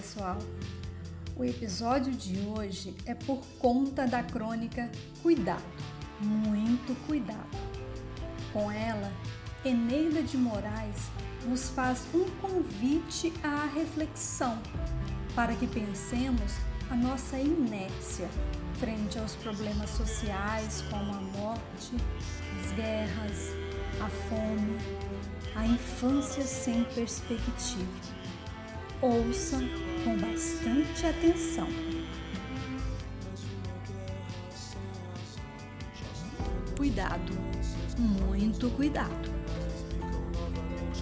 pessoal! O episódio de hoje é por conta da crônica Cuidado, muito cuidado. Com ela, Eneida de Moraes nos faz um convite à reflexão para que pensemos a nossa inércia frente aos problemas sociais como a morte, as guerras, a fome, a infância sem perspectiva ouça com bastante atenção. Cuidado, muito cuidado.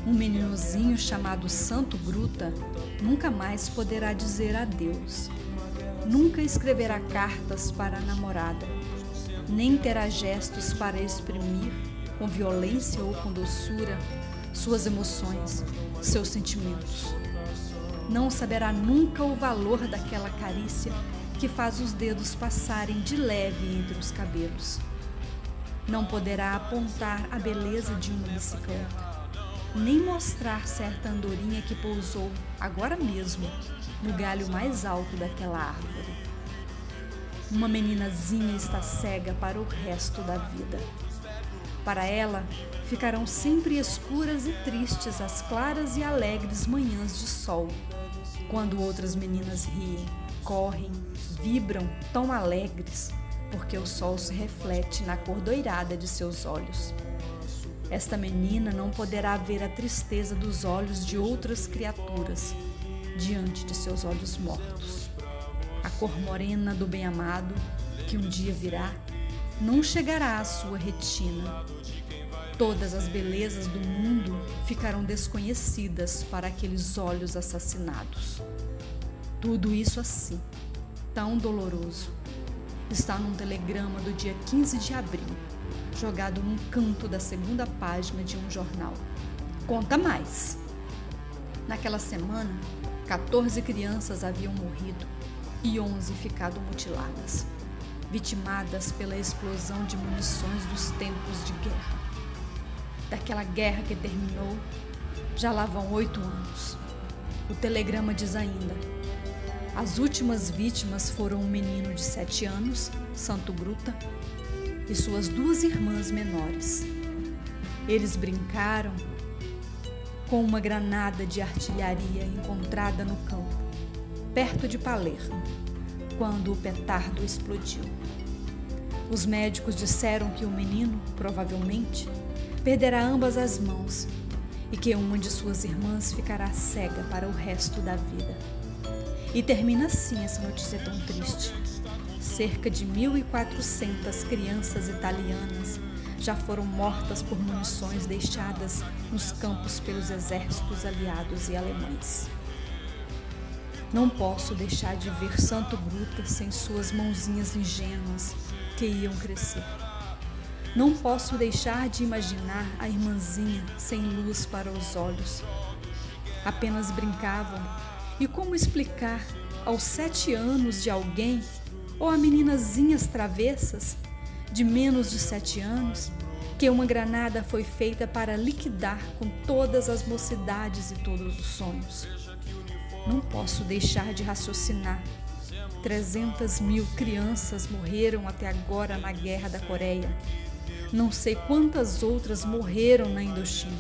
Um meninozinho chamado Santo Bruta nunca mais poderá dizer adeus. Nunca escreverá cartas para a namorada, nem terá gestos para exprimir, com violência ou com doçura, suas emoções, seus sentimentos não saberá nunca o valor daquela carícia que faz os dedos passarem de leve entre os cabelos. Não poderá apontar a beleza de uma bicicleta, nem mostrar certa andorinha que pousou agora mesmo no galho mais alto daquela árvore. Uma meninazinha está cega para o resto da vida. Para ela, ficarão sempre escuras e tristes as claras e alegres manhãs de sol quando outras meninas riem, correm, vibram tão alegres, porque o sol se reflete na cor doirada de seus olhos. Esta menina não poderá ver a tristeza dos olhos de outras criaturas diante de seus olhos mortos. A cor morena do bem-amado, que um dia virá, não chegará à sua retina. Todas as belezas do mundo ficarão desconhecidas para aqueles olhos assassinados. Tudo isso assim, tão doloroso, está num telegrama do dia 15 de abril, jogado num canto da segunda página de um jornal. Conta mais! Naquela semana, 14 crianças haviam morrido e 11 ficado mutiladas, vitimadas pela explosão de munições dos tempos de guerra daquela guerra que terminou, já lá vão oito anos. O telegrama diz ainda: as últimas vítimas foram um menino de sete anos, Santo Bruta, e suas duas irmãs menores. Eles brincaram com uma granada de artilharia encontrada no campo, perto de Palermo, quando o petardo explodiu. Os médicos disseram que o menino, provavelmente, perderá ambas as mãos e que uma de suas irmãs ficará cega para o resto da vida. E termina assim essa notícia tão triste. Cerca de 1.400 crianças italianas já foram mortas por munições deixadas nos campos pelos exércitos aliados e alemães. Não posso deixar de ver Santo Bruta sem suas mãozinhas ingênuas que iam crescer. Não posso deixar de imaginar a irmãzinha sem luz para os olhos. Apenas brincavam. E como explicar aos sete anos de alguém, ou a meninazinhas travessas, de menos de sete anos, que uma granada foi feita para liquidar com todas as mocidades e todos os sonhos? Não posso deixar de raciocinar. 300 mil crianças morreram até agora na Guerra da Coreia não sei quantas outras morreram na Indochina.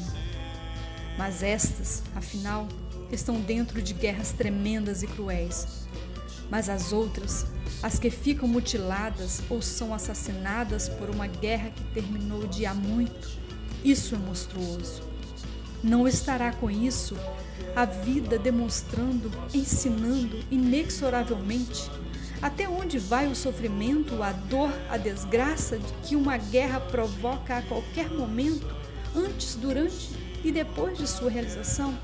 Mas estas, afinal, estão dentro de guerras tremendas e cruéis. Mas as outras, as que ficam mutiladas ou são assassinadas por uma guerra que terminou de há muito, isso é monstruoso. Não estará com isso a vida demonstrando, ensinando inexoravelmente até onde vai o sofrimento, a dor, a desgraça que uma guerra provoca a qualquer momento, antes, durante e depois de sua realização?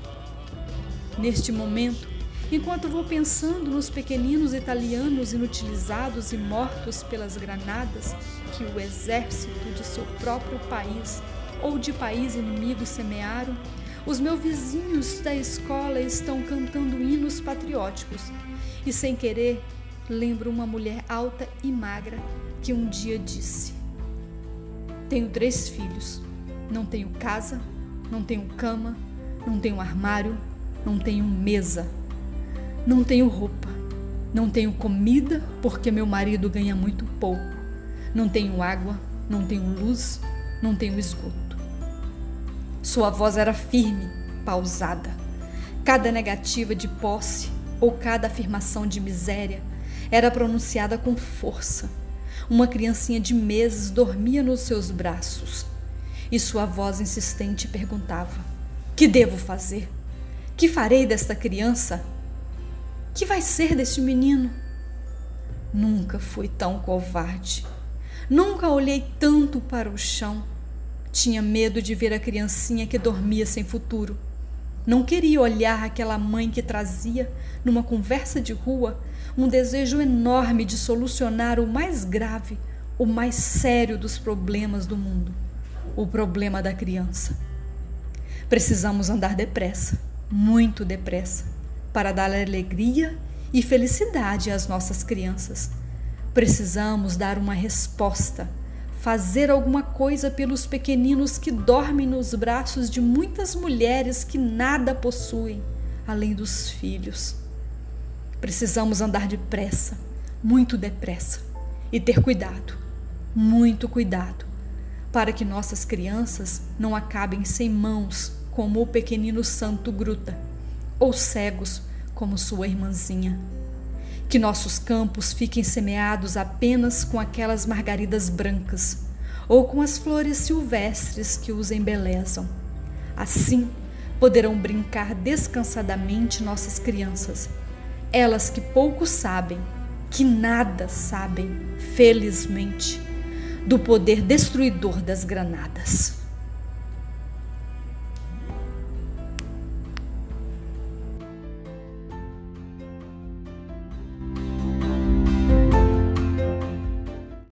Neste momento, enquanto vou pensando nos pequeninos italianos inutilizados e mortos pelas granadas que o exército de seu próprio país ou de país inimigo semearam, os meus vizinhos da escola estão cantando hinos patrióticos e, sem querer, lembro uma mulher alta e magra que um dia disse: Tenho três filhos. Não tenho casa, não tenho cama, não tenho armário, não tenho mesa. Não tenho roupa, não tenho comida porque meu marido ganha muito pouco, não tenho água, não tenho luz, não tenho esgoto. Sua voz era firme, pausada. Cada negativa de posse ou cada afirmação de miséria era pronunciada com força. Uma criancinha de meses dormia nos seus braços e sua voz insistente perguntava: Que devo fazer? Que farei desta criança? Que vai ser deste menino? Nunca fui tão covarde. Nunca olhei tanto para o chão. Tinha medo de ver a criancinha que dormia sem futuro. Não queria olhar aquela mãe que trazia, numa conversa de rua, um desejo enorme de solucionar o mais grave, o mais sério dos problemas do mundo o problema da criança. Precisamos andar depressa, muito depressa, para dar alegria e felicidade às nossas crianças. Precisamos dar uma resposta, fazer alguma coisa pelos pequeninos que dormem nos braços de muitas mulheres que nada possuem além dos filhos. Precisamos andar depressa, muito depressa, e ter cuidado, muito cuidado, para que nossas crianças não acabem sem mãos, como o pequenino Santo Gruta, ou cegos, como sua irmãzinha. Que nossos campos fiquem semeados apenas com aquelas margaridas brancas, ou com as flores silvestres que os embelezam. Assim, poderão brincar descansadamente nossas crianças, elas que pouco sabem, que nada sabem, felizmente do poder destruidor das granadas.